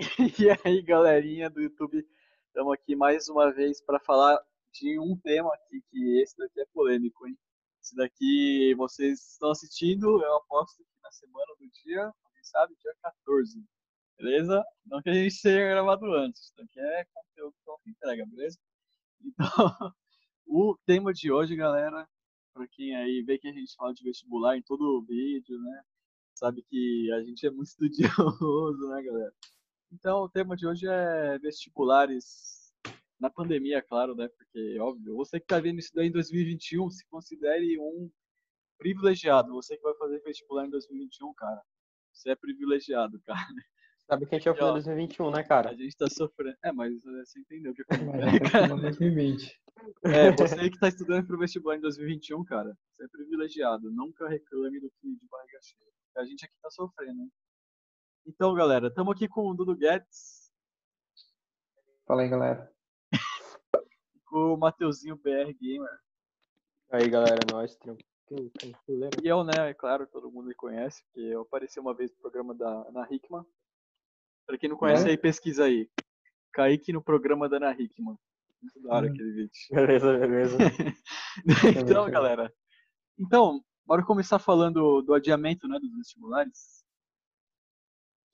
E aí, galerinha do YouTube, estamos aqui mais uma vez para falar de um tema aqui, que esse daqui é polêmico, hein? Esse daqui vocês estão assistindo, eu aposto que na semana do dia, quem sabe, dia 14, beleza? Não que a gente tenha gravado antes, isso aqui é conteúdo que entrega, beleza? Então, o tema de hoje, galera, para quem aí vê que a gente fala de vestibular em todo o vídeo, né? Sabe que a gente é muito estudioso, né, galera? Então, o tema de hoje é vestibulares na pandemia, claro, né? Porque, óbvio, você que está vendo isso daí em 2021, se considere um privilegiado. Você que vai fazer vestibular em 2021, cara. Você é privilegiado, cara. Sabe que a gente vai fazer em 2021, né, cara? A gente tá sofrendo. É, mas é, você entendeu o que aconteceu. Em 2020. É, você que tá estudando pro vestibular em 2021, cara, você é privilegiado. Nunca reclame do que de barriga cheia. A gente aqui tá sofrendo. hein? Então, galera, estamos aqui com o Dudu Guedes, Fala aí, galera. com o Mateuzinho BR Gamer. Aí, galera, nós, tranquilo, tranquilo. E eu, né, é claro, todo mundo me conhece, porque eu apareci uma vez no programa da Ana Hickman. Pra quem não conhece É? aí, pesquisa aí. Kaique no programa da Ana Hickman. Muito da hora Hum. aquele vídeo. Beleza, beleza. então, galera. Então, bora começar falando do adiamento, né, dos vestibulares.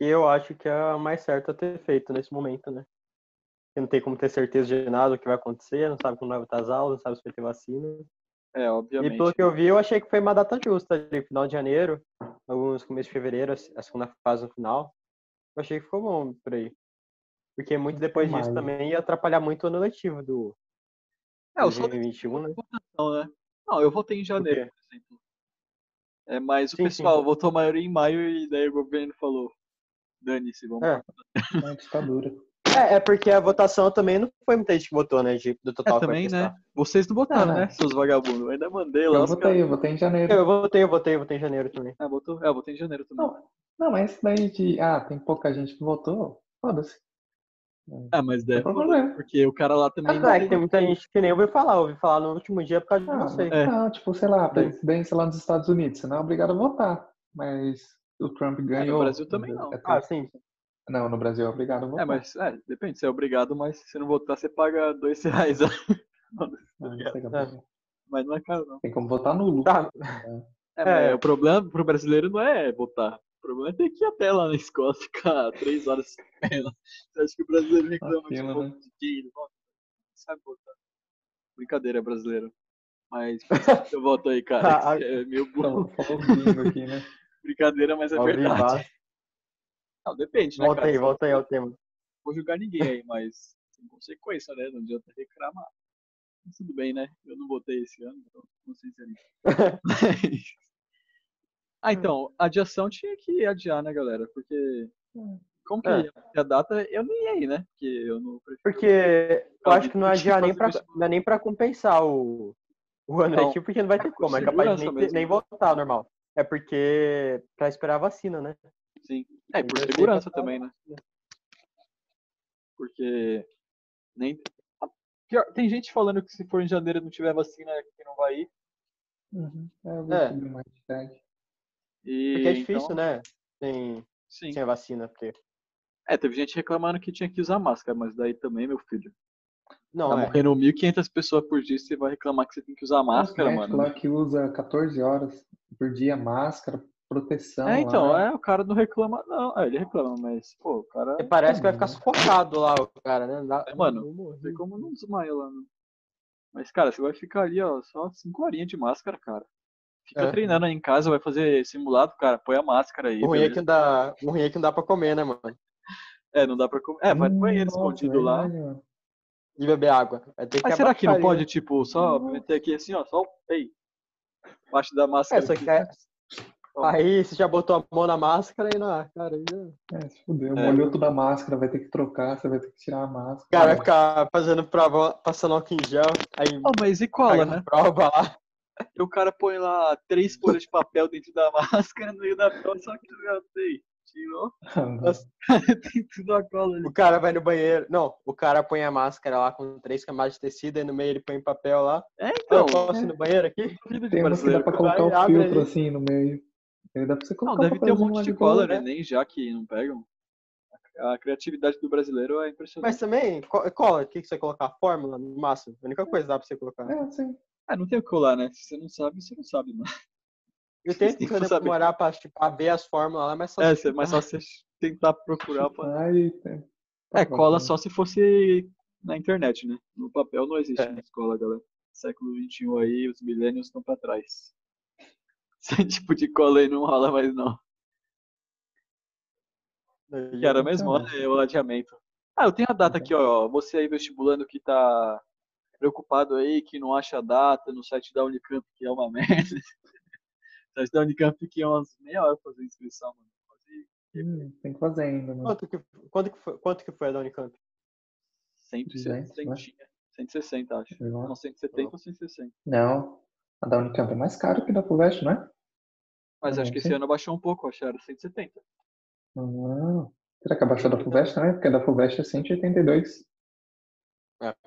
E eu acho que é o mais certo a ter feito nesse momento, né? Porque não tem como ter certeza de nada do que vai acontecer, não sabe quando vai voltar as aulas, não sabe se vai ter vacina. É, obviamente. E pelo que eu vi, eu achei que foi uma data justa ali, final de janeiro, alguns começo de fevereiro, a segunda fase no final. Eu achei que ficou bom por aí. Porque muito depois disso também ia atrapalhar muito o ano letivo do É, eu sou 2021, né? Não, né? Não, eu votei em janeiro, por exemplo. É, mas o Sim, sim. pessoal votou maioria em maio e daí o governo falou: dane-se, vamos. É. É uma ditadura. É, é porque a votação também não foi muita gente que votou, né? De, do É, total que vai também, né? Vocês não votaram, Ah, né, seus vagabundos? Eu ainda mandei lá. Eu votei, caras- eu votei em janeiro. Eu votei, eu votei, eu votei em janeiro também. Ah, votou? É, eu votei em janeiro também. Não, não, mas isso daí de. Ah, tem pouca gente que votou. Foda-se. Ah, mas Não tem problema. porque o cara lá também. Ah, é que tem muita gente que nem ouviu falar, ouviu falar no último dia por causa de Ah, você. É. Não, tipo, sei lá, presidência lá nos Estados Unidos. Você não é obrigado a votar. Mas o Trump ganhou. Brasil também não. É, Ah, sim. Não, no Brasil é obrigado a votar. É, mas é, depende, você é obrigado, mas se você não votar, você paga dois reais. Ah, não sei como é. mas não é caro, não. Tem como votar nulo. Tá. É, É. mas o problema pro brasileiro não é votar. O problema é ter que ir até lá na escola ficar três horas esperando. Você acha que o brasileiro reclama de né? de quem? Ele vota? Não sabe votar. Brincadeira, brasileiro. Mas eu voto aí, cara. Ah, É meio burro. Então, falou bingo aqui, né? Brincadeira, mas é Ao verdade. Não, depende, né, Volta cara? aí, volta aí ao tema. Não vou julgar ninguém aí, mas sem consequência, né? Não adianta reclamar. Mas tudo bem, né? Eu não votei esse ano, então não sei se é isso. ah, então, adiação tinha que adiar, né, galera? Porque. Como que É. a data? Eu nem ia aí, né? Porque eu não prefiro. Porque eu acho que não adiar nem pra, não é nem pra compensar o, o ano letivo, porque não vai ter por como. É capaz de nem, nem votar normal. É porque pra esperar a vacina, né? Sim. É, e por segurança também, né? Porque. Nem. tem gente falando que se for em janeiro e não tiver vacina, que não vai ir. Uhum. É, É. E, Porque é difícil, então, né? Sem, Sim. sem a vacina. Porque... É, teve gente reclamando que tinha que usar máscara, mas daí também, meu filho. Não, tá é. morrendo 1.500 pessoas por dia você vai reclamar que você tem que usar máscara, médico mano. lá que usa 14 horas por dia máscara, proteção. É, então, lá. é, o cara não reclama, não. É, ele reclama, mas, pô, o cara. E parece que vai ficar sufocado lá, o cara, né? Dá- É, mano, Não sei como não desmaia lá, né? Mas, cara, você vai ficar ali, ó, só 5 horinhas de máscara, cara. Fica É. treinando aí em casa, vai fazer simulado, cara, põe a máscara aí. O ruim, é que não dá, o ruim é que não dá pra comer, né, mano? É, não dá pra comer. É, vai no banheiro escondido lá. mano. De beber água. Vai ter que Mas será que não pode, tipo, só meter aqui assim, ó, só o. Ei. Embaixo da máscara. É, só aqui. que é- Aí você já botou a mão na máscara e não, ah, cara, aí já- É, se fudeu. É. Molhou toda a máscara, vai ter que trocar, você vai ter que tirar a máscara. o cara vai ficar fazendo prova, passando álcool em gel, aí Oh, mas e cola, né? prova lá. E o cara põe lá três folhas de papel dentro da máscara no meio da prova, só que eu sei. Tem tudo a cola ali. O cara vai no banheiro. Não, o cara põe a máscara lá com três camadas de tecido, aí no meio ele põe papel lá. É, Então, eu posso ir no banheiro aqui? Tem umas que dá brasileiro. pra colocar o Vai, abre filtro assim no meio. Dá pra você Não, colocar deve ter um monte de cola, né? né? Nem já que não pegam. A criatividade do brasileiro é impressionante. Mas também, co- cola, o que, que você colocar? Fórmula no máximo. A única coisa que dá pra você colocar. É, sim. Ah, não tem o que colar, né? Se você não sabe, você não sabe, mano. E o tempo tem que demorar pra, tipo, pra ver as fórmulas lá, mas só É, você cê- mas só você tentar procurar. Pra... Tá É, cola bom. só se fosse na internet, né? No papel não existe É. na escola, galera. Século XXI aí, os millennials estão pra trás. Esse tipo de cola aí não rola mais, não. Que era mesmo é o adiamento. Ah, eu tenho a data aqui, ó. Você aí vestibulando que tá preocupado aí, que não acha a data no site da Unicamp, que é uma merda. Site da Unicamp que é umas meia hora pra fazer inscrição, mano. Hum, tem que fazer ainda, mano. Quanto que, quanto, que foi, quanto que foi a da Unicamp? 160, 200, né? 160, acho. Não. Não, 170 ou 160. Não, a da Unicamp é mais cara que a da FUVEST, não é? Mas Ah, acho que esse sim. ano baixou um pouco, acho que era 170. Não. Será que abaixou da FUVEST também? Porque a da FUVEST é 182.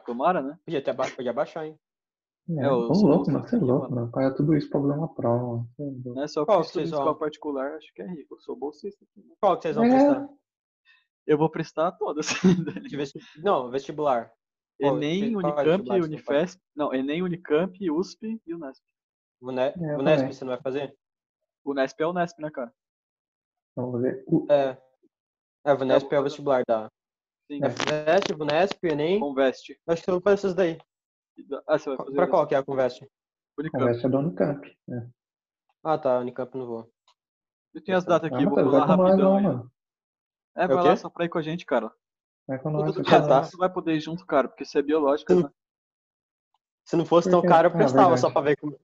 Tomara, né? Podia, aba- podia baixar, hein? É, É, sou louco, mano. Você é louco, mano. mano. Paga tudo isso pra fazer uma prova, mano. É. Não é só Qual que vocês vão? particular, acho que é rico. Eu sou bolsista aqui. né? Qual que vocês vão É. prestar? Eu vou prestar todas. Não, vestibular. Enem, qual Unicamp, vai Unifesp. Não, Enem, Unicamp, USP e Unesp. Vune- eu Unesp também. você não vai fazer? Unesp é Unesp, né, cara? Vamos ver. O- É. É, Vunesp vou é o vestibular da. Sim. É. FVEST, Vunesp, Enem. Conveste. Acho que eu vou fazer essas daí. Ah, você vai fazer Pra qual que é a Conveste? A Unicamp. É da Unicamp. É. Ah, tá, Unicamp não vou. Eu tenho as datas Ah, aqui, vou vai com nós, rapidão. não, mano. É, É vai o lá só pra ir com a gente, cara. Vai com nós. do você Ah, tá tá. lá. Você vai poder ir junto, cara, porque você é biológica, Sim. né? Se não fosse tão caro, eu Ah, prestava só pra ver como.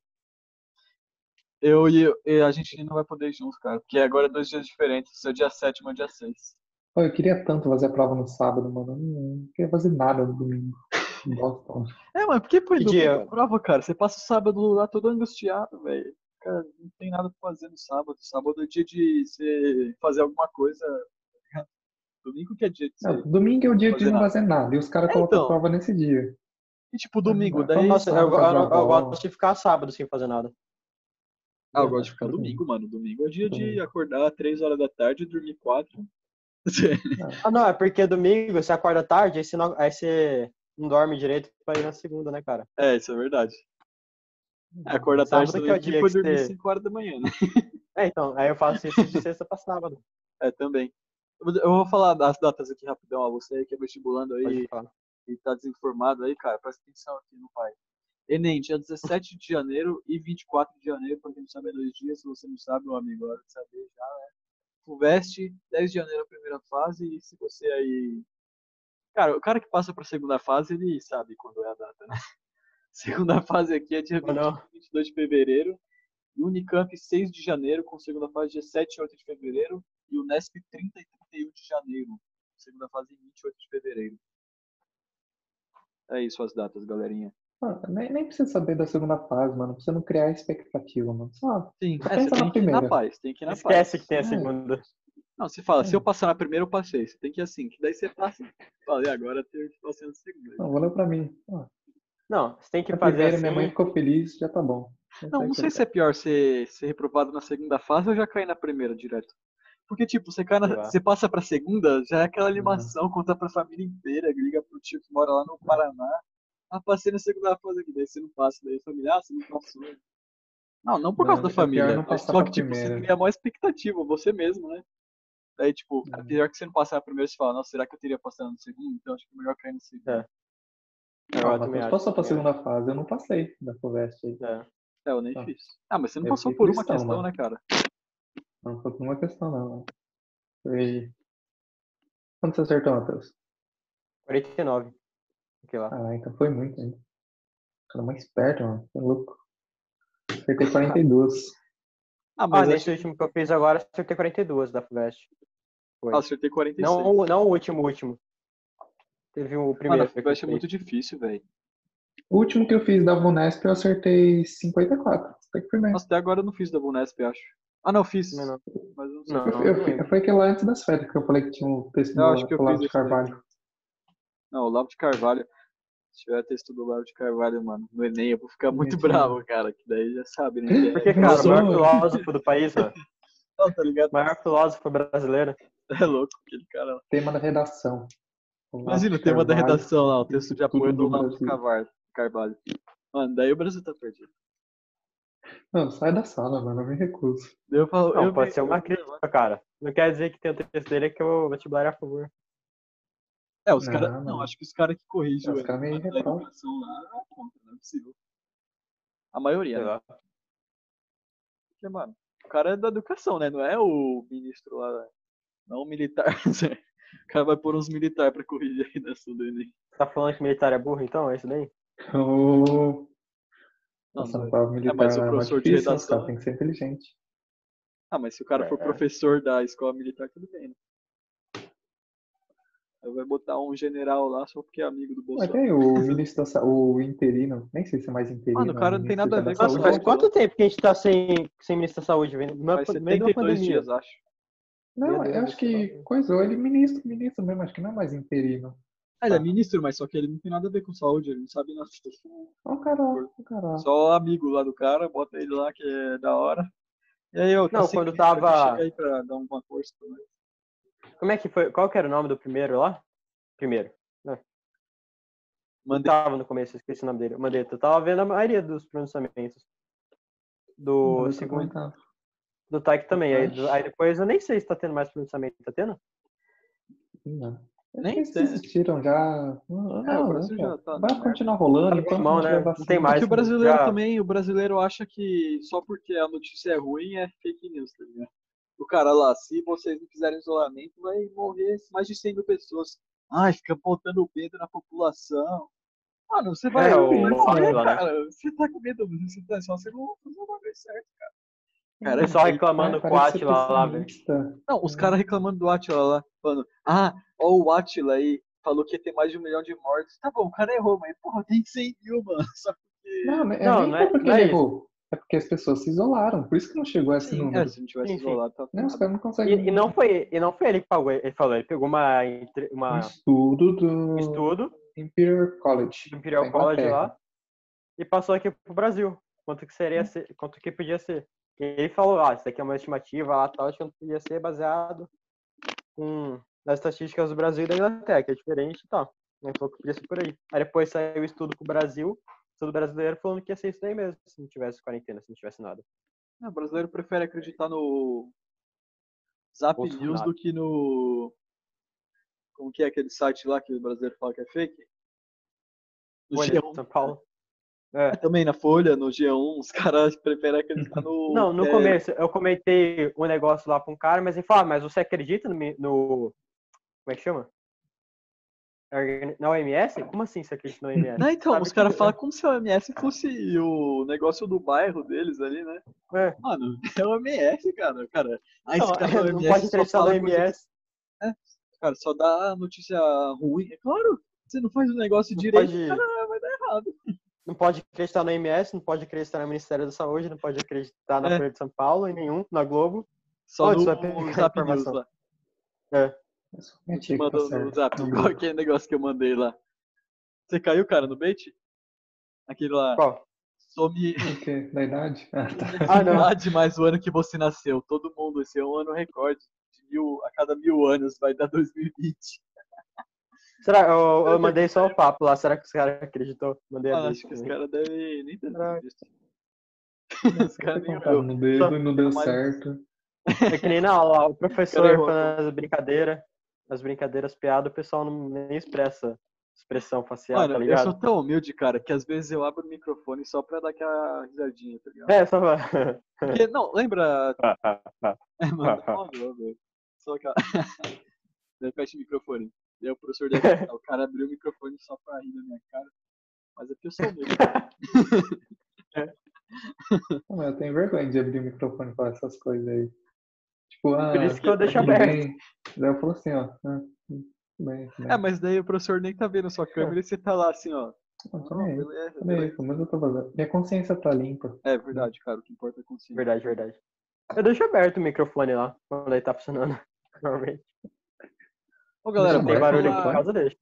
Eu e, e a gente não vai poder ir junto, cara. Porque agora é dois dias diferentes. Seu dia 7 e meu dia 6. Pô, eu queria tanto fazer a prova no sábado, mano. Eu Não, não queria fazer nada no domingo. Bosta. É, mas por que do dia? prova, cara? Você passa o sábado lá todo angustiado, velho. Cara, não tem nada pra fazer no sábado. Sábado é dia de você fazer alguma coisa. Domingo que é dia de você. Não, domingo é o dia de não nada. fazer nada. E os caras É, colocam então. a prova nesse dia. E tipo, domingo, Ah, daí. Nossa, eu, eu, eu, gosto de ficar sábado sem fazer nada. Ah, eu gosto de ficar domingo, mano. Domingo é dia de acordar 3 horas da tarde e dormir 4. Ah, não, é porque domingo você acorda tarde, aí você não, aí você não dorme direito pra ir na segunda, né, cara? É, isso é verdade. É, acordar Sábado tarde que é dia foi dormir você- 5 horas da manhã, né? É, então, aí eu faço isso de sexta pra sábado. É, também. Eu vou- falar das datas aqui rapidão, ó. Você aí que é vestibulando aí e tá desinformado aí, cara, presta atenção aqui no pai. Enem, dia 17 de janeiro e 24 de janeiro, pra quem não sabe, é dois dias. Se você não sabe, meu amigo, hora de saber já, né? Fuveste, 10 de janeiro a primeira fase, e se você aí. Cara, o cara que passa pra segunda fase, ele sabe quando é a data, né? Segunda fase aqui é dia Ou não? 20 e 22 de fevereiro. E Unicamp 6 de janeiro, com segunda fase dia 7 e 8 de fevereiro. E o Nesp 30 e 31 de janeiro. Segunda fase em 28 de fevereiro. É isso as datas, galerinha. Mano, nem, nem precisa saber da segunda fase, mano. Você não criar expectativa, mano. Só Sim, Pensa é, na tem que ir na primeira. paz, tem que ir na Esquece paz. que tem a É. segunda. Não, você fala, se É. eu passar na primeira, eu passei. Você tem que ir assim, que daí você passa. Falei, agora eu tô passando na segunda. Não, valeu pra mim. Ó, Não, você tem que a fazer primeira, assim. minha mãe ficou feliz, já tá bom. Não, não sei se é pior ser, ser reprovado na segunda fase ou já cair na primeira direto. Porque, tipo, você, cai na- você passa pra segunda, já é aquela animação, conta pra família inteira, liga pro tio que mora lá no Paraná. Ah, passei na segunda fase aqui, daí você não passa, daí a família, ah, você não passou. Não, não por causa Não, da é família, passar só que, tipo, você primeira. cria a maior expectativa, você mesmo, né? Daí, tipo, é Uhum. pior que você não passar na primeira, você fala, nossa, será que eu teria passado no segundo? Então acho que é melhor cair no segundo. É. Ah, Eu acho, passou pra segunda fase, eu não passei da FUVEST aí. É. É, eu nem Tá. fiz. Ah, mas você não Eu passou por uma questão, mano. né, cara? Não foi por uma questão, não. Foi. Quanto você acertou, Matheus? 49. Aqui lá. Ah, então foi muito ainda. Cara mais esperto, mano. Você é louco. Acertei 42. Ah, Ah, mas nesse acho... último que eu fiz agora, acertei 42 da FUVEST. Foi. ah, acertei 46. Não, não o último, o último. Teve o primeiro. Mano, eu fiz. muito difícil, velho. O último que eu fiz da Vunesp eu acertei 54. Até que. Nossa, até agora eu não fiz da Bunesp, acho. Ah, não, fiz. Não, não. Mas eu não sei. Não. Eu, eu, foi aquele lá antes das férias que eu falei que tinha um texto Eu acho que eu do Olavo fiz de esse daí. Carvalho. Não, o Lavo de Carvalho. Se tiver texto do Lavo de Carvalho, mano, no Enem, eu vou ficar muito bravo, cara. Que daí já sabe, né? que Porque, cara, o maior filósofo do país, ó. Não, tá ligado? O maior filósofo brasileiro. É louco aquele cara lá. Tema da redação. Imagina o tema da Carvalho. redação lá, o texto de apoio do Brasil. Carvalho. Carvalho. Mano, daí o Brasil tá perdido. Não, sai da sala, mano. Eu me recuso. Eu falo, Não, eu pode me- ser uma eu- crítica, cara. Não quer dizer que tem o texto dele que o vestibular é a favor. É, os caras. não. Não, acho que os caras que corrigem Os caras meio da lá é contra, não é possível. A maioria, né? Porque, mano, o cara é da educação, né? Não é o ministro lá, não o militar. o cara vai pôr uns militares pra corrigir a redação do Enem. Tá falando que militar é burro, então? É isso daí? Ô, Não, Nossa, não é. prova militar mas o é professor de difícil, os redação- caras têm que ser inteligente. Ah, mas se o cara for É. professor da escola militar, tudo bem, né? Aí vai botar um general lá só porque é amigo do Mas Bolsonaro. tem o ministro da o interino, nem sei se é mais interino. Mano, o cara ou não tem nada a ver com a saúde. faz quanto tempo que a gente tá sem, sem ministro da saúde? Faz meio de uma 72 pandemia. dias, acho. Não, eu acho que céu. coisou ele ministro, ministro mesmo, acho que não é mais interino. Ah, ele é Tá. ministro, mas só que ele não tem nada a ver com saúde, ele não sabe nada. Ó o cara, ó o cara. Só amigo lá do cara, bota ele lá que é da hora. E aí, eu Não, quando tava- aí pra dar uma força pra nós. Como é que foi? Qual que era o nome do primeiro lá? Primeiro. Mandei. Tava no começo, eu esqueci o nome dele. Mandetta. Eu tava vendo a maioria dos pronunciamentos. Do segundo. Do Taik também. Aí, aí depois eu nem sei se tá tendo mais pronunciamento. Tá tendo? Não. Nem Eles desistiram já. Não, É, o não, já tá Vai continuar rolando, Tá então mão, né? Não tem mais. É que o brasileiro já- também, o brasileiro acha que só porque a notícia é ruim é fake news, tá ligado? O cara lá, se vocês não fizerem isolamento, vai morrer mais de 100 mil pessoas. Ai, fica botando medo na população. Mano, você vai, É, o- morrer, né? cara. Você tá com medo, você tá só você não fazer o bagulho certo, cara. O Cara, aí- reclamando com o Atila lá, velho. Não, os caras reclamando do Atila lá, falando, ah, ó o Atila aí, falou que ia ter mais de um milhão de mortes. Tá bom, o cara errou, mas porra, tem 100 mil, mano. Só porque. Não, Não, não é- porque não é errou. É porque as pessoas se isolaram, por isso que não chegou a esse Sim, é, número. se não tivesse sim. isolado, tá Não, os caras não conseguem. E, e não foi, e não foi ele que pagou, ele falou, ele pegou uma, entre- Um uma, estudo do estudo Imperial College. do Imperial College lá e passou aqui pro Brasil. Quanto que seria ser, quanto que podia ser. E ele falou, ah, isso daqui é uma estimativa lá, tal, de quanto podia ser baseado com nas estatísticas do Brasil e da Inglaterra, que é diferente e tal. Ele falou que podia ser por aí. Aí depois saiu o estudo pro Brasil, estudo brasileiro falando que ia ser isso daí mesmo, se não tivesse quarentena, se não tivesse nada. É, o brasileiro prefere acreditar no Zap Bolsonaro. News do que no. Como que é aquele site lá que o brasileiro fala que é fake? De G1. São Paulo. É. Também na Folha, no G1, os caras preferem acreditar no. Não, no é, começo eu comentei um negócio lá pra um cara, mas ele falou, ah, mas você acredita no, no- Como é que chama? Organi- Na OMS? Como assim você acredita na OMS? Não, então, Sabe os que- caras falam como se a OMS fosse o negócio do bairro deles ali, né? É. Mano, é o OMS, cara. cara. Esse Não, cara não OMS pode acreditar na OMS. Cara, só dá notícia ruim. É claro, você não faz o negócio Não direito, pode- cara, vai dar errado. Não pode acreditar na OMS, não pode acreditar no Ministério da Saúde, não pode acreditar na É. Folha de São Paulo, em nenhum, na Globo. Só Onde no pegar Zap News informação? lá. É. É só minha Te tá mandou no. Zap, igual aquele negócio que eu mandei lá. Você caiu, cara, no bait? Aquele lá. Qual? Some O quê? Da idade? Ah, tá. Ah, não. lá demais o ano que você nasceu. Todo mundo, esse é um ano recorde. De mil, a cada mil anos vai dar 2020. Será? Eu, eu mandei só o papo lá, será que os caras acreditou? Mandei a Ah, acho que os caras devem nem ter visto. Os caras nem olhou. dedo e não deu Mas- certo. É que nem na aula, o professor errou. falando as brincadeiras, as brincadeiras, piadas, o pessoal não nem expressa expressão facial, Mano, tá eu ligado? sou tão humilde, cara, que às vezes eu abro o microfone só pra dar aquela risadinha, tá ligado? É, só Porque, não, lembra. É, mano, óbvio, óbvio. Só aquela. Fecha o microfone. Daí o professor deve o cara abriu o microfone só pra rir na minha cara. Mas é porque eu sou humilde. Não, mas eu tenho vergonha de abrir o microfone e falar essas coisas aí. Tipo, ah, Por isso que eu deixo aberto. Daí eu falo assim, ó. Ah, bem, bem. É, mas daí o professor nem tá vendo a sua câmera e você tá lá assim, ó. Não, beleza, beleza. pelo menos eu tô. Minha consciência tá limpa. É verdade, cara. O que importa é a consciência. Verdade, verdade. Eu deixo aberto o microfone lá, quando ele tá funcionando. Normalmente. Ô, galera, Tem barulho aqui falar, casa, deixa.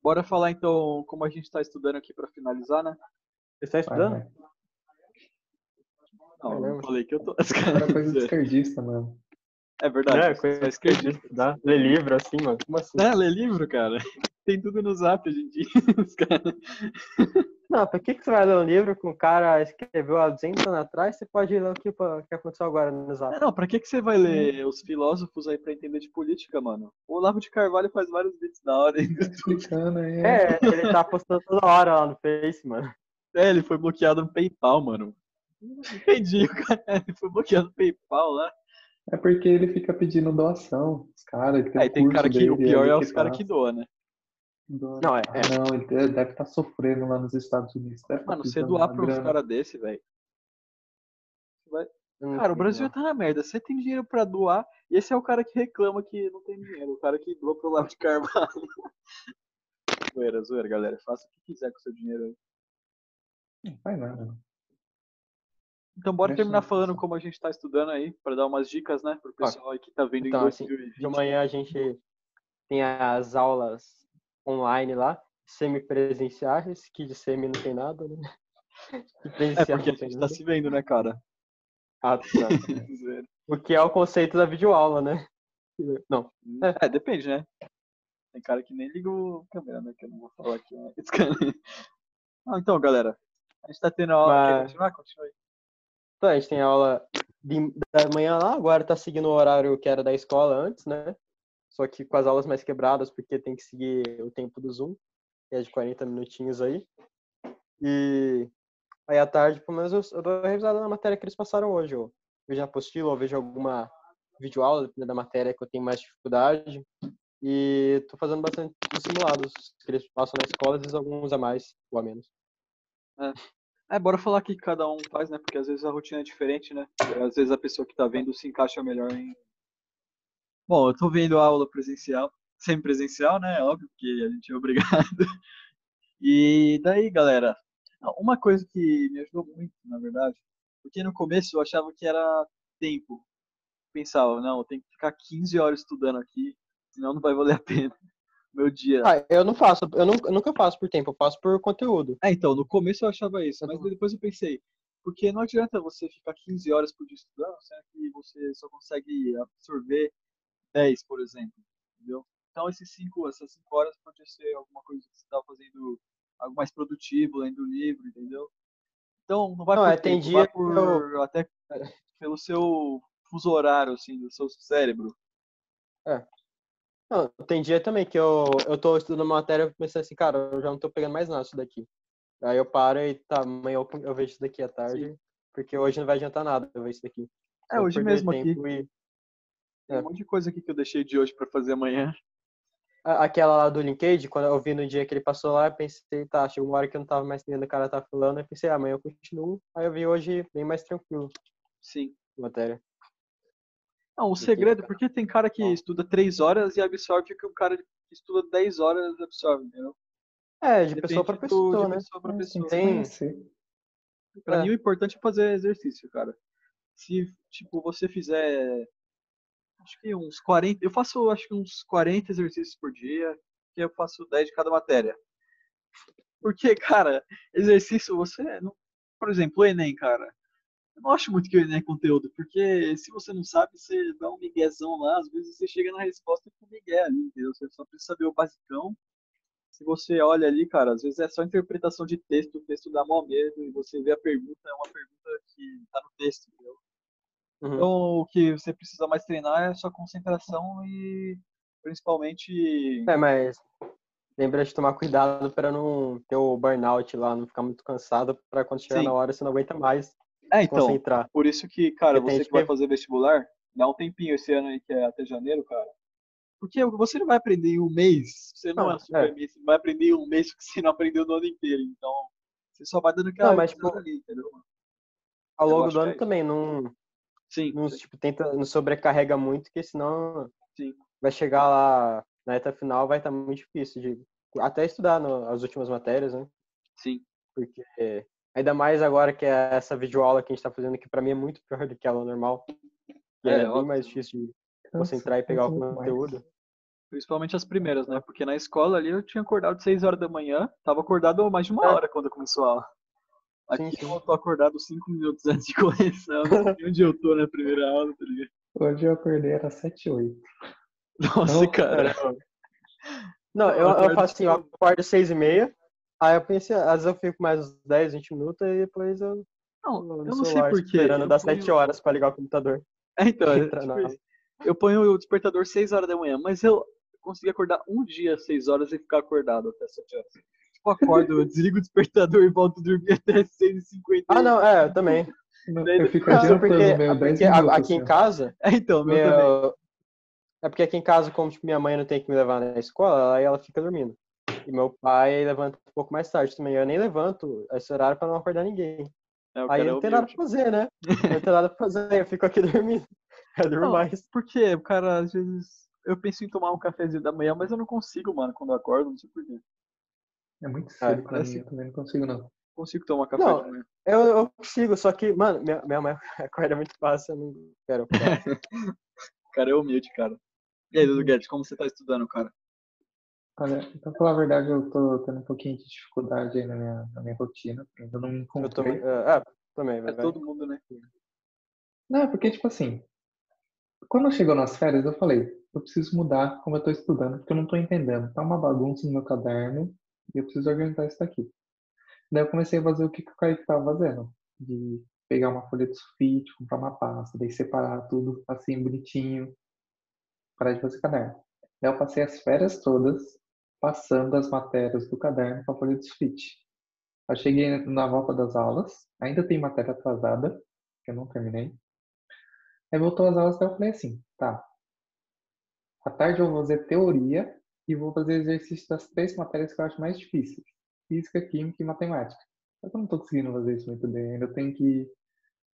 bora falar então como a gente tá estudando aqui pra finalizar, né? Vocês estão Vai, estudando? vai. Não, eu falei que eu tô. Era coisa de esquerdista, mano. É verdade. É, você coisa de estudar, ler livro, assim, mano. Como assim? É, lê livro, cara. Tem tudo no zap hoje em dia. Os caras- Não, pra que, que você vai ler um livro com o cara escreveu há 200 anos atrás? Você pode ler o que, que aconteceu agora no É, Zap. não, pra que, que você vai ler os filósofos aí pra entender de política, mano? O Olavo de Carvalho faz vários vídeos da hora ainda. Tá explicando aí. É, ele tá postando toda hora lá no Face, mano. É, ele foi bloqueado no PayPal, mano. Não entendi, o cara. Ele foi bloqueado no PayPal lá. É porque ele fica pedindo doação. Os caras. ele Aí um tem cara que. dele O pior ali é os caras que doam, né? Não, é, Ah, não, ele deve- estar sofrendo lá nos Estados Unidos. Deve tá Mano, você precisando doar pra uns grana. caras desse, velho. Não Cara, o Brasil não. tá na merda. Você tem dinheiro pra doar, e esse é o cara que reclama que não tem dinheiro. O cara que doa pro Olavo de Carvalho. zoeira, zoeira, galera. Faça o que quiser com o seu dinheiro aí. Não faz nada. Então bora Deixa terminar falando como a gente tá estudando aí, pra dar umas dicas, né, pro pessoal aí que tá vendo então, em assim, 2020. De manhã a gente tem as aulas online lá, semipresenciais, que de semi não tem nada, né? É porque a gente tá se vendo, né, cara? Ah, tá. O que é o conceito da videoaula, né? Não, É, depende, né? Tem cara que nem liga o câmera, né? Que eu não vou falar aqui. Né? Ah, então, galera. A gente tá tendo aula. Quer Mas- continuar? Continua aí. Então, a gente tem aula de- da manhã lá, agora tá seguindo o horário que era da escola antes, né? Só que com as aulas mais quebradas, porque tem que seguir o tempo do Zoom, que é de 40 minutinhos aí. E aí à tarde, pelo menos, eu, eu dou revisada na matéria que eles passaram hoje. Eu vejo a apostila, ou vejo alguma videoaula, dependendo da matéria que eu tenho mais dificuldade. E tô fazendo bastante os simulados que eles passam na escola, às vezes alguns a mais ou a menos. É, bora falar que cada um faz, né? Porque às vezes a rotina é diferente, né? Às vezes a pessoa que tá vendo se encaixa melhor em. Bom, eu tô vendo a aula presencial, semi-presencial, né? Óbvio que a gente é obrigado. E daí, galera, uma coisa que me ajudou muito, na verdade, porque no começo eu achava que era tempo. Pensava, não, eu tenho que ficar 15 horas estudando aqui, senão não vai valer a pena meu dia. Ah, eu não faço, eu nunca, eu nunca faço por tempo, eu faço por conteúdo. É, então, no começo eu achava isso, mas Uhum. depois eu pensei, porque não adianta você ficar 15 horas por dia estudando, sendo que você só consegue absorver 10, por exemplo, entendeu? Então, esses cinco, essas 5 horas pode ser alguma coisa que você está fazendo algo mais produtivo, lendo livro, entendeu? Então, não vai Não, por é, tem tempo, vai dia por, eu- até pelo seu fuso horário, assim, do seu cérebro. Não, tem dia também que eu, eu tô estudando uma matéria e pensei assim, cara, eu já não tô pegando mais nada isso daqui. Aí eu paro e tá, amanhã eu, eu vejo isso daqui à tarde, porque hoje não vai adiantar nada eu ver isso daqui. É, Eu hoje mesmo aqui. e- Tem É. um monte de coisa aqui que eu deixei de hoje para fazer amanhã. Aquela lá do LinkedIn, quando eu vi no dia que ele passou lá, eu pensei, tá, chegou uma hora que eu não tava mais entendendo o que o cara tá falando, eu pensei, ah, amanhã eu continuo. Aí eu vi hoje bem mais tranquilo Sim. matéria. Não, o segredo, porque tem cara que estuda 3 horas e absorve o que o cara que estuda 10 horas absorve, entendeu? É, de Depende pessoa pra do- pessoa, de né? pessoa pra É, pessoa. Tem- conhecer. Pra É. mim o importante é fazer exercício, cara. Se, tipo, você fizer acho que uns 40, eu faço acho que uns 40 exercícios por dia, que eu faço 10 de cada matéria. Porque, cara, exercício você, não- por exemplo, o ENEM, cara. Eu não acho muito que o ENEM é conteúdo, porque se você não sabe, você dá um miguezão lá, às vezes você chega na resposta com migué ali, entendeu? Você só precisa saber o basicão. Se você olha ali, cara, às vezes é só interpretação de texto, o texto dá mó medo, e você vê a pergunta, é uma pergunta que tá no texto, entendeu? Uhum. Então, o que você precisa mais treinar é sua concentração e principalmente. É, mas lembra de tomar cuidado pra não ter o burnout lá, não ficar muito cansado pra quando chegar Sim. na hora você não aguenta mais É, então, concentrar. por isso que, cara, Porque você que vai que- fazer vestibular, dá um tempinho esse ano aí, que é até janeiro, cara. Porque você não vai aprender em um mês, você não, Não, é um super é. mês, você não vai aprender em um mês que você não aprendeu no ano inteiro. Então, você só vai dando aquela Não, mas, tipo, ali, entendeu? Ao longo do ano é também, não, Sim, não, tipo, tenta, não sobrecarrega muito, porque senão sim. vai chegar lá na reta final, vai estar muito difícil de até estudar no, as últimas matérias, né? Sim. Porque ainda mais agora que é essa videoaula que a gente tá fazendo, que pra mim é muito pior do que a aula normal. É, é, bem óbvio. mais difícil de concentrar e pegar o mais. conteúdo. Principalmente as primeiras, né? Porque na escola ali eu tinha acordado 6 horas da manhã, tava acordado mais de uma É. hora quando começou a aula. Aqui Sim, sim. eu tô acordado 5 minutos antes de começar, onde eu tô na primeira aula, tá ligado? Hoje eu acordei, era 7 8. Nossa, Não, cara. Não, eu, Eu faço assim, eu acordo seis e meia, aí eu pensei, às vezes eu fico mais uns 10, 20 minutos, e depois eu Não, eu não sei porquê. esperando Eu das ponho- 7 horas pra ligar o computador. É, então, é, tipo eu ponho o despertador 6 horas da manhã, mas eu consegui acordar um dia às 6 horas e ficar acordado até 7 horas. Tipo, eu acordo, eu desligo o despertador e volto a dormir até 6h50. Ah, não, é, eu também. Daí Eu fico adiantando porque, 10 porque minutos. aqui em assim. casa, É, então, meu meu, é porque aqui em casa, como tipo, minha mãe não tem que me levar na escola, aí ela fica dormindo. E meu pai levanta um pouco mais tarde também. Eu nem levanto esse horário pra não acordar ninguém. É, Aí é não tem nada pra fazer, né? Não tem nada pra fazer, eu fico aqui dormindo. Eu durmo Não, mais. Porque o cara, às vezes, eu penso em tomar um cafezinho da manhã, mas eu não consigo, mano, quando eu acordo, não sei porquê. É muito cedo pra parece- mim, eu também não consigo não. Consigo tomar café Não. da manhã. Eu, eu consigo, só que, mano, minha, minha mãe acorda muito fácil, eu não quero. cara é humilde, cara. E aí, Dudu Guedes, como você tá estudando, cara? Olha, pra falar a verdade, eu tô tendo um pouquinho de dificuldade aí na minha, na minha rotina. Ainda não me Eu encontrei. também. É, é, também, É vai. todo mundo, né? Não, é porque, tipo assim, quando chegou nas férias, eu falei, eu preciso mudar como eu tô estudando, porque eu não tô entendendo. Tá uma bagunça no meu caderno eu preciso organizar isso daqui. Daí eu comecei a fazer o que, que o Kaique tava fazendo. De pegar uma folha de sulfite, comprar uma pasta, daí separar tudo assim, bonitinho. Parar de fazer caderno. Daí eu passei as férias todas passando as matérias do caderno para folha de sulfite. Eu cheguei na volta das aulas, ainda tem matéria atrasada, que eu não terminei. Aí voltou às aulas, daí eu falei assim, tá. À tarde eu vou fazer teoria e vou fazer exercício das três matérias que eu acho mais difíceis. Física, Química e Matemática. Só que eu não tô conseguindo fazer isso muito bem. Ainda tenho que...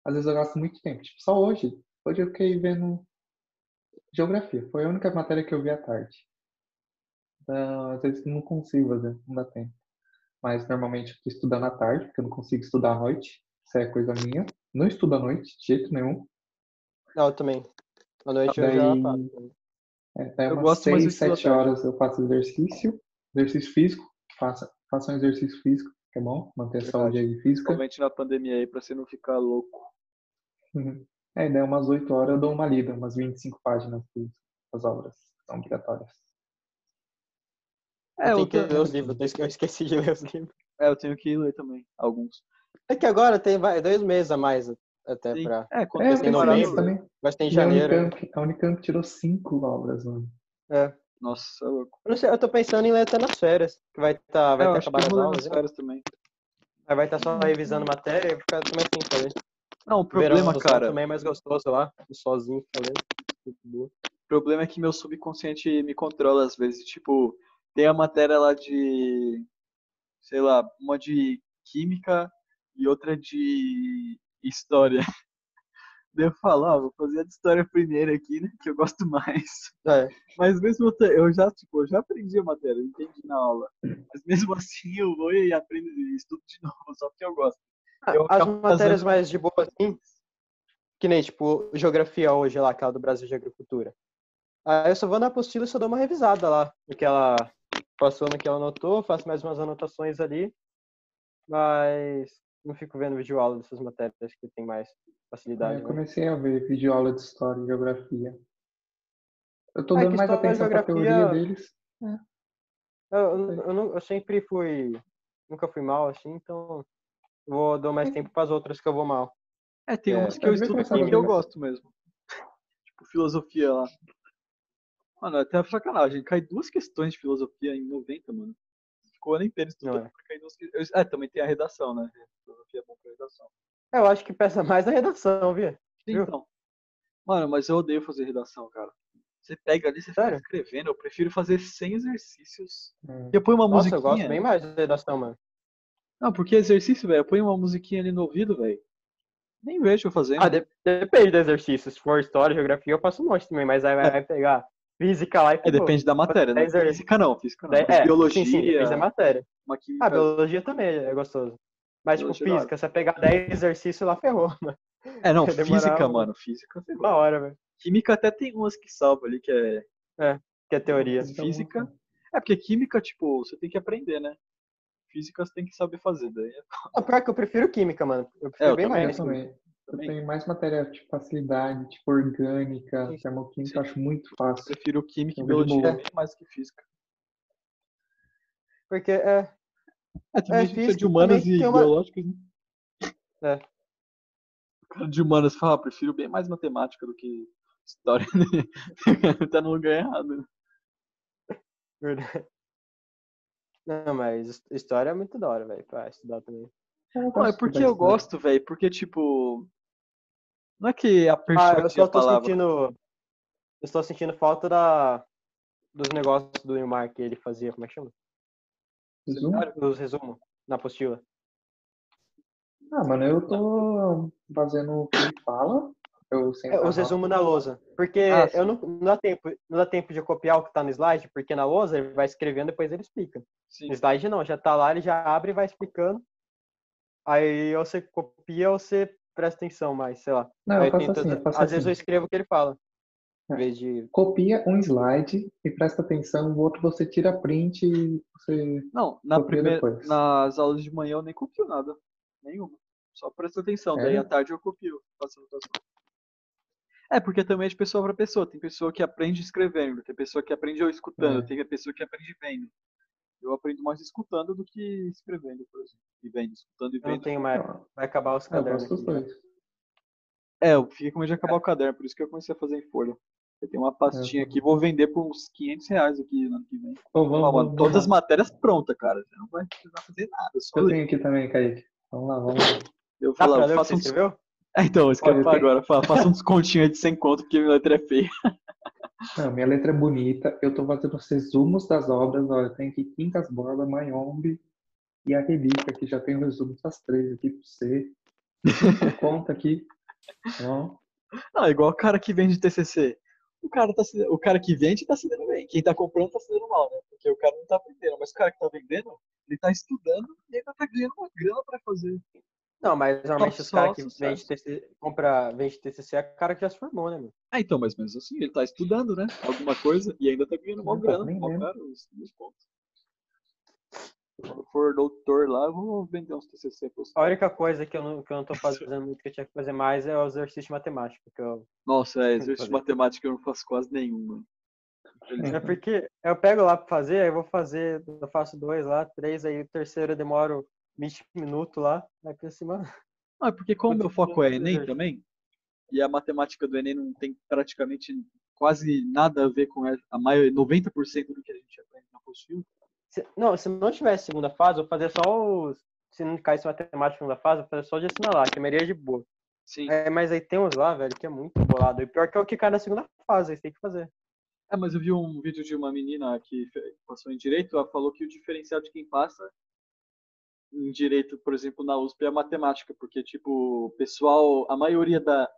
Às vezes eu gasto muito tempo. Tipo, só hoje. Hoje eu fiquei vendo Geografia. Foi a única matéria que eu vi à tarde. Então, às vezes eu não consigo fazer, não dá tempo. Mas normalmente eu tô estudando à tarde, porque eu não consigo estudar à noite. Isso é coisa minha. Não estudo à noite, de jeito nenhum. Não, eu também. À noite eu Daí- já É, daí Eu umas gosto mais de 6, estudar 7 à tarde. horas eu faço exercício. Exercício físico. Faça, faça um exercício físico, que é bom. Manter a saúde aí física. Principalmente na pandemia aí, pra você não ficar louco. Uhum. É, daí umas 8 horas eu dou uma lida, umas 25 páginas das obras. São obrigatórias. É, eu eu, tenho que ler os livros, eu esque- eu esqueci de ler os livros. é, eu tenho que ler também, alguns. É que agora tem vai, dois meses a mais até pra. É, É, eu eu em pensei separado, nisso novembro. também. Vai ser em E a janeiro. Unicamp, a Unicamp tirou 5 obras, mano. É. Nossa, louco. Eu, não sei, eu tô pensando em ler até nas férias. Que vai tá, vai É, eu as aulas. nas né? férias também. Aí vai estar só revisando matéria e ficar mais assim, fazer. Não, o problema, Verãozão cara, também é mais gostoso lá, sozinho, falando. O problema é que meu subconsciente me controla às vezes. Tipo, tem a matéria lá de, sei lá, uma de química e outra de história. Daí eu falo, ah, vou fazer a de história primeiro aqui, né, que eu gosto mais. É, Mas mesmo eu, já, tipo, eu já aprendi a matéria, eu entendi na aula. Mas mesmo assim eu vou e aprendo e estudo de novo, só porque eu gosto. Eu As matérias fazendo- mais de boa, assim, que nem, tipo, geografia hoje lá, aquela do Brasil de Agricultura. Aí eu só vou na apostila e só dou uma revisada lá, no que ela passou, no que ela anotou, faço mais umas anotações ali, mas não fico vendo vídeo aula dessas matérias que tem mais Aí facilidade. eu né? comecei a ver vídeo aula de história e geografia. Eu tô É dando mais atenção pra geografia- teoria deles. Eu, eu, eu não- eu sempre fui, nunca fui mal, assim, então vou dou mais tempo para as outras que eu vou mal. É, tem É, umas que eu eu estudo aqui que eu gosto mesmo. tipo, filosofia lá. Mano, é até sacanagem. Cai duas questões de filosofia em 90, mano. Ficou estudando Não é. duas questões. É, também tem a redação, né? Filosofia é bom pra redação. Eu acho que pesa mais a redação, viu? Viu? Então. Mano, mas eu odeio fazer redação, cara. Você pega ali, você fica Sério? escrevendo. Eu prefiro fazer 100 exercícios. É. Eu ponho uma Nossa, musiquinha. eu gosto bem mais da redação, mano. Não, porque exercício, velho. Eu ponho uma musiquinha ali no ouvido, velho. Nem vejo eu fazendo. Ah, de- depende do exercício. Se for história, geografia, eu faço um monte também, mas aí vai, vai pegar física lá e É, depende da matéria, né? Física não, física não. É, biologia, Sim, sim, depende da matéria. uma química. Ah, biologia também é gostoso. Mas, tipo, Biologia hora. física, você pegar 10 exercícios lá, ferrou, mano. É, não, vai física, um- mano. Física ferrou. Uma hora, velho. Química até tem umas que salvam ali, que é. Que é teoria. Então, Física. É porque química, tipo, você tem que aprender, né? Física você tem que saber fazer. Daí é- Ah, pior que eu prefiro química, mano. Eu É, prefiro eu bem mais. também. Eu Também. tenho mais matéria de facilidade, tipo orgânica, Sim. termoquímica, eu acho muito fácil. Prefiro química e Eu vejo biologia mais que física. Porque é. É, também É, a gente precisa de física humanas também e uma- biológicas, né? É. O cara de humanas fala, ah, prefiro bem mais matemática do que história. né? tá no lugar errado, né? Verdade. Não, mas his- história é muito da hora, velho, pra estudar também. Eu Não, é porque eu gosto, velho. Porque, tipo. Não é que a Ah, pessoa eu tinha só tô palavra. sentindo. Eu estou sentindo falta da. Dos negócios do Neymar que ele fazia, como é que chama? Resumo? Os resumos na apostila. Ah, mano, eu tô fazendo o que ele fala. Eu sempre É, os resumos na lousa. Porque Ah, eu não, não, dá tempo, não dá tempo de eu copiar o que tá no slide, porque na lousa ele vai escrevendo depois ele explica. Sim. No slide não, já tá lá, ele já abre e vai explicando. Aí ou você copia ou você presta atenção mais, sei lá. Não, Aí eu faço assim, eu faço às vezes eu assim. escrevo o que ele fala. É. Em vez de. Copia um slide e presta atenção, o outro você tira print e você. Não, na primeira, depois. nas aulas de manhã eu nem copio nada. Nenhuma. Só presta atenção. Daí É? à tarde eu copio. É, porque também é de pessoa para pessoa. Tem pessoa que aprende escrevendo, tem pessoa que aprende eu escutando, É. tem pessoa que aprende vendo. Eu aprendo mais escutando do que escrevendo, por exemplo. E vendo, escutando e Eu não vendo. tenho mais. Vai acabar os eu cadernos. aqui, né? É, eu fiquei com medo de acabar o caderno, por isso que eu comecei a fazer em folha. Eu tenho uma pastinha É. aqui, vou vender por uns 500 reais aqui no ano que vem. Ô, vamos, Ó, mano, vamos, todas as vamos. matérias prontas, cara. Você não vai precisar fazer nada. Só Eu ler. tenho aqui também, Kaique. Vamos lá, vamos lá. Eu o que faça você um escreveu? É, então, eu Olha, tem- agora. Fa- Faça um descontinho aí de 100 conto, porque minha letra é feia. Não, minha letra é bonita. Eu tô fazendo os resumos das obras. Olha, tem aqui Quintas Borba, Mayombe e a Relíquia, que já tem o resumo das três aqui pra você. Conta aqui. Ó, Não, é igual o cara que vende TCC. O cara, tá o cara que vende tá se dando bem. Quem tá comprando tá se dando mal, né? Porque o cara não tá aprendendo. Mas o cara que tá vendendo, ele tá estudando e ainda tá ganhando uma grana pra fazer. Não, mas normalmente os caras que vende TCC, compra, vende TCC é o cara que já se formou, né, meu? Ah, então, mas mesmo assim, ele tá estudando, né? Alguma coisa e ainda tá ganhando uma Não tá grana. nem Mó caro os, os pontos. Quando for doutor lá, eu vou vender uns TCC pros A única coisa que eu não, que eu não tô fazendo muito, que eu tinha que fazer mais, é o exercício de matemática. Que eu... Nossa, é, exercício de matemática eu não faço quase nenhum, mano. É porque eu pego lá pra fazer, aí eu vou fazer, eu faço dois lá, três, aí o terceiro eu demoro 20 minutos lá, aí pra cima. Não, é porque como meu foco é Enem também, e a matemática do Enem não tem praticamente quase nada a ver com a a maior, 90% do que a gente aprende na apostila. Não, se não tivesse segunda fase, eu vou fazer só os. Se não caísse matemática segunda fase, eu fazer só de assinalar, que a maioria é de boa. Sim. É, mas aí tem uns lá, velho, que é muito bolado. E pior que é o que cai na segunda fase, aí você tem que fazer. É, mas eu vi um vídeo de uma menina que passou em Direito, ela falou que o diferencial de quem passa em Direito, por exemplo, na USP é a matemática, porque, tipo, o pessoal, a maioria da,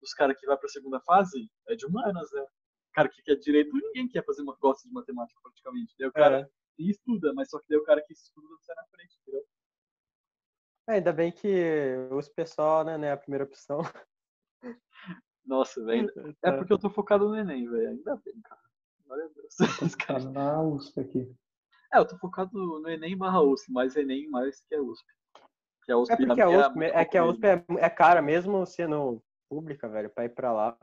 dos caras que vai pra segunda fase é de humanas, né? O cara que quer Direito, ninguém quer fazer uma gosta de matemática, praticamente. Daí o cara É. e estuda, mas só que daí o cara que estuda sai na frente, entendeu? É, ainda bem que os pessoal, né, não é a primeira opção. Nossa, velho. É porque eu tô focado no Enem, velho. Ainda bem, cara. Glória a Deus. Os tá caras- na USP aqui. É, eu tô focado no Enem barra USP, mais Enem mais que a USP. Que a USP É porque a USP, muito é que a. USP é, é cara mesmo sendo pública, velho, pra ir pra lá.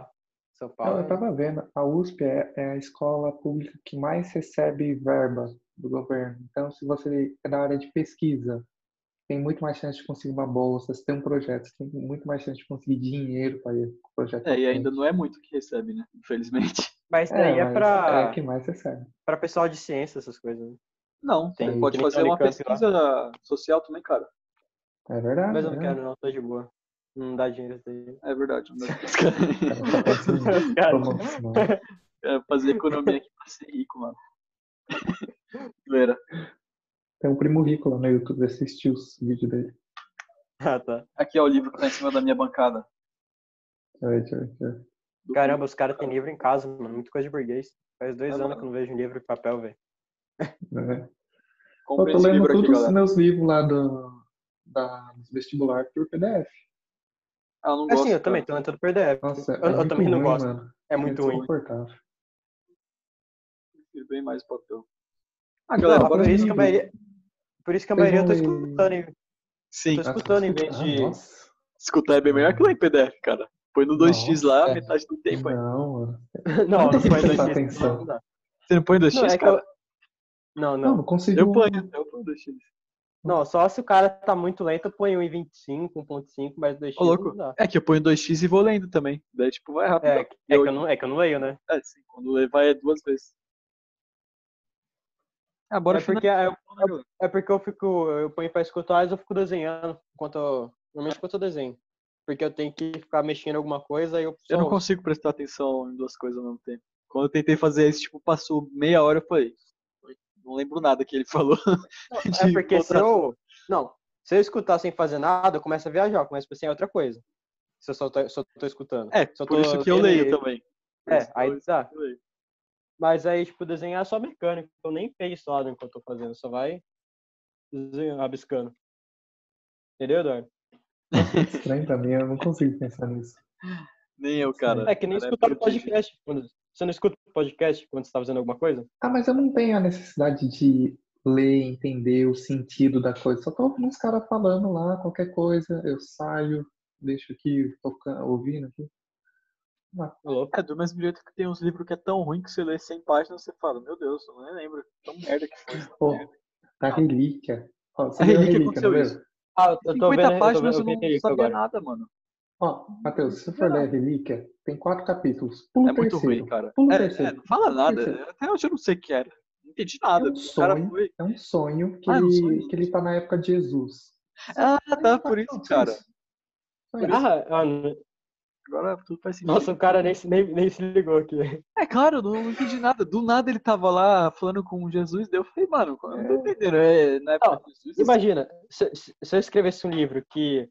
São Paulo. eu tava vendo, a USP é, é a escola pública que mais recebe verba do governo. Então, se você é da área de pesquisa, tem muito mais chance de conseguir uma bolsa. Se tem um projeto, tem muito mais chance de conseguir dinheiro para ir pro projeto. É, e ainda não é muito que recebe, né? Infelizmente. Mas daí é, mas pra, é que mais recebe. pra pessoal de ciência, essas coisas. né? Não, Tem- você pode fazer uma Unicamp lá. pesquisa social também, cara. É verdade. Mas eu não é. quero, não, tô de boa. Não dá dinheiro isso daí. É verdade. Em Cara. promoção. É, fazer economia aqui pra ser rico, mano. Zoeira. Tem um primo rico lá no YouTube, assisti os vídeos dele. Ah, tá. Aqui é o livro que tá em cima da minha bancada. Deixa eu ver, deixa eu ver, deixa eu ver. Do- Caramba, os caras têm livro em casa, mano. Muita coisa de burguês. Faz dois É, anos mano. que eu não vejo um livro em papel, velho. É. Eu Comprei tô esse lendo livro aqui, todos os meus livros lá do, da, vestibular por PDF. Ah, eu não É gosto. sim, eu também, tô lendo tudo por PDF. Nossa, eu, é eu também não ruim, gosto. mano. É muito ruim. insuportável. Prefiro bem mais papel. Ah, Não, galera, por, bora isso que a maioria, por isso que a maioria eu tô escutando, em- Sim. tô escutando em vez de. nossa. Escutar é bem melhor que ler em PDF, cara. Põe no 2x lá, é. metade do tempo aí. Não, mano. Não, não consigo põe prestar 2x. atenção. Não, dá. Você não põe 2x, Não, é cara? eu... Não, Não, não. não consigo. Eu ponho, eu ponho 2x. Não, só se o cara tá muito lento, eu ponho 1.25, 1.5, mas 2x Ô, louco. É que eu ponho 2x e vou lendo também. Daí, tipo, vai rápido. É, é, que eu não, é que eu não leio, né? É, sim, quando levar é duas vezes. Ah, bora é porque galera? é porque eu fico, eu ponho pra escutar, mas eu fico desenhando enquanto eu, normalmente enquanto eu desenho. Porque eu tenho que ficar mexendo em alguma coisa e eu Eu não consigo prestar atenção em duas coisas ao mesmo tempo. Quando eu tentei fazer isso, tipo, passou meia hora, eu falei, não lembro nada que ele falou. Não, É porque se eu. Não, se eu escutar sem fazer nada, eu começo a viajar, eu começo a pensar em outra coisa. Se eu só tô, só tô escutando. É, Só por tô isso que eu leio ele. também. Por É, aí eu- tá. Mas aí, tipo, desenhar é só mecânico. Eu nem penso lá no que eu tô fazendo, só vai desenhando, rabiscando. Entendeu, Eduardo? Estranho pra mim, eu não consigo pensar nisso. Nem eu, cara. É que nem Cara, escutar prodígio. podcast. Quando, você não escuta podcast quando você tá fazendo alguma coisa? Ah, mas eu não tenho a necessidade de ler, entender o sentido da coisa. Só tô ouvindo os caras falando lá, qualquer coisa, eu saio, deixo aqui, tocando, ouvindo aqui. É, do mesmo jeito que tem uns livros que é tão ruim que você lê 100 páginas você fala, meu Deus, eu nem lembro. Tão merda que foi. Pô, merda. a relíquia. Ó, você A leu relíquia não aconteceu isso. Ah, eu tô 50 vendo, eu tô páginas vendo eu não sabia agora. nada, mano. Ó, Matheus, se você for ler a relíquia, tem quatro capítulos. Pula É muito terceiro. ruim, cara. Pula o É, terceiro. é, não fala nada. terceiro. Até hoje eu não sei o que era. Não entendi nada. É um o cara sonho. foi. É um sonho que, Ah, é um ele, sonho? que ele tá na época de Jesus. Ah, tá, por isso, cara. Isso. Ah, ah, Agora tudo faz sentido. nossa, o cara nem, se- nem, nem se ligou aqui. É claro, eu não entendi nada. Do nada ele tava lá falando com Jesus, daí eu falei, mano, eu não tô entendendo. É, na época Não, de Jesus. Imagina, se, se- se eu escrevesse um livro que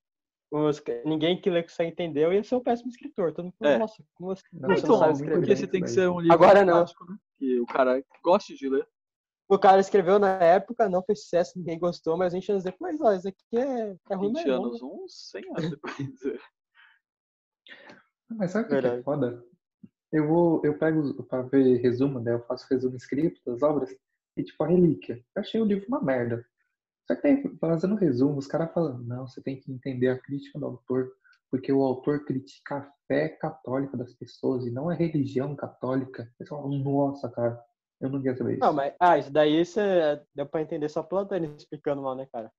os- ninguém que lê que só entendeu, ia ser um péssimo escritor. Todo mundo fala, É. nossa, como você, Não, você Então, não sabe porque você tem que ser um livro Agora não. né? Que o cara goste de ler. O cara escreveu na época, não fez sucesso, ninguém gostou, mas 20 anos depois, ó, isso aqui é, é ruim 20 mesmo. anos, uns 100 anos depois. Mas sabe o que é foda? Eu vou, eu pego pra ver resumo, né? Eu faço resumo escrito das obras e tipo a relíquia. Eu achei o livro uma merda. Só que aí, fazendo resumo, os caras falando, não, você tem que entender a crítica do autor, porque o autor critica a fé católica das pessoas e não a religião católica. Eu falo, nossa, cara, eu não queria saber isso. Não, mas, ah, isso daí você deu pra entender só plantando explicando mal, né, cara?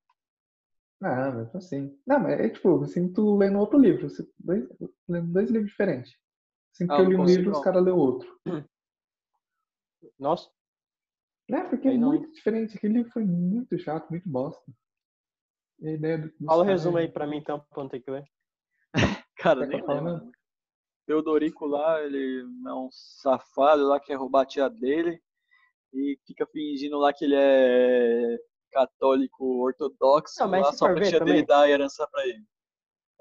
Ah, mas assim. Não, mas é tipo, eu sinto lendo outro livro. Dois, lendo dois livros diferentes. Sinto Ah, que eu li um livro e não. os caras leu outro. Nossa, Né? Porque é não. muito diferente. Aquele livro foi muito chato, muito bosta. E a ideia do, dos fala o resumo é- aí pra mim então, pra não ter que ler. Cara, nem mesmo? Teodorico lá, ele é um safado lá, quer roubar a tia dele e fica fingindo lá que ele é católico ortodoxo Não, mas lá, só pra tia dele também- dar a herança pra ele.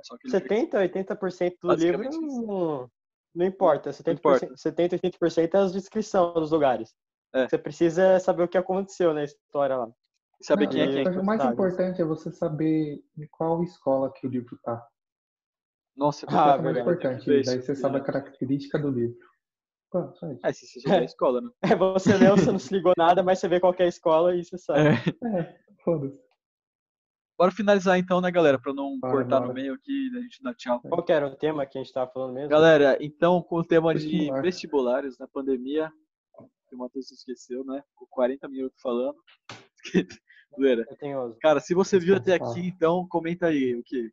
É Só que ele 70, 80% do livro não, não importa. 70%, importa. 70, 80% é a descrição dos lugares. É. Você precisa saber o que aconteceu na história lá. sabe Não, quem é quem. O mais Sabe. importante é você saber em qual escola que o livro tá. Nossa, Ah, é o mais verdade. importante. Daí você sabe a né? característica do livro. Pô. É, se você já da escola, né? É, você leu, você não se ligou nada, mas você vê qual que é a escola e você sabe. É. É, foda-se. Bora finalizar então, né, galera? Pra não Bora, cortar no bora. meio aqui e a gente dar tchau. Qual que era o tema que a gente tava falando mesmo? Galera, então com o tema de Vestibular. vestibulares na pandemia, que o Matheus esqueceu, né? Com 40 minutos falando. Zoeira. Eu tenho... Cara, se você viu até aqui, então comenta aí o que?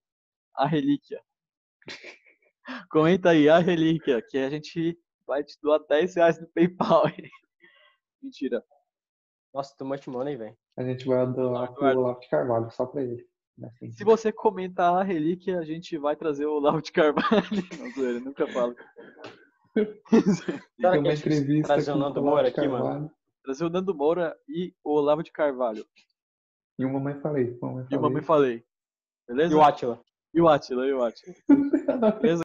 A relíquia. comenta aí, a relíquia, que a gente vai te doar 10 reais no PayPal. Mentira. Nossa, too much money, velho. A gente vai doar pro Eduardo. Olavo de Carvalho, só pra ele. Assim. Se você comentar a relíquia, a gente vai trazer o Olavo de Carvalho. Não, zoeira, nunca falo. Será Tem que entrevista trazer o Nando Moura aqui, mano? Trazer o Nando Moura e o Olavo de Carvalho. E o Mamãe Falei. Mamãe E o Mamãe falei. Falei. Beleza? E o Atila. E o Atila, e o Atila. Beleza,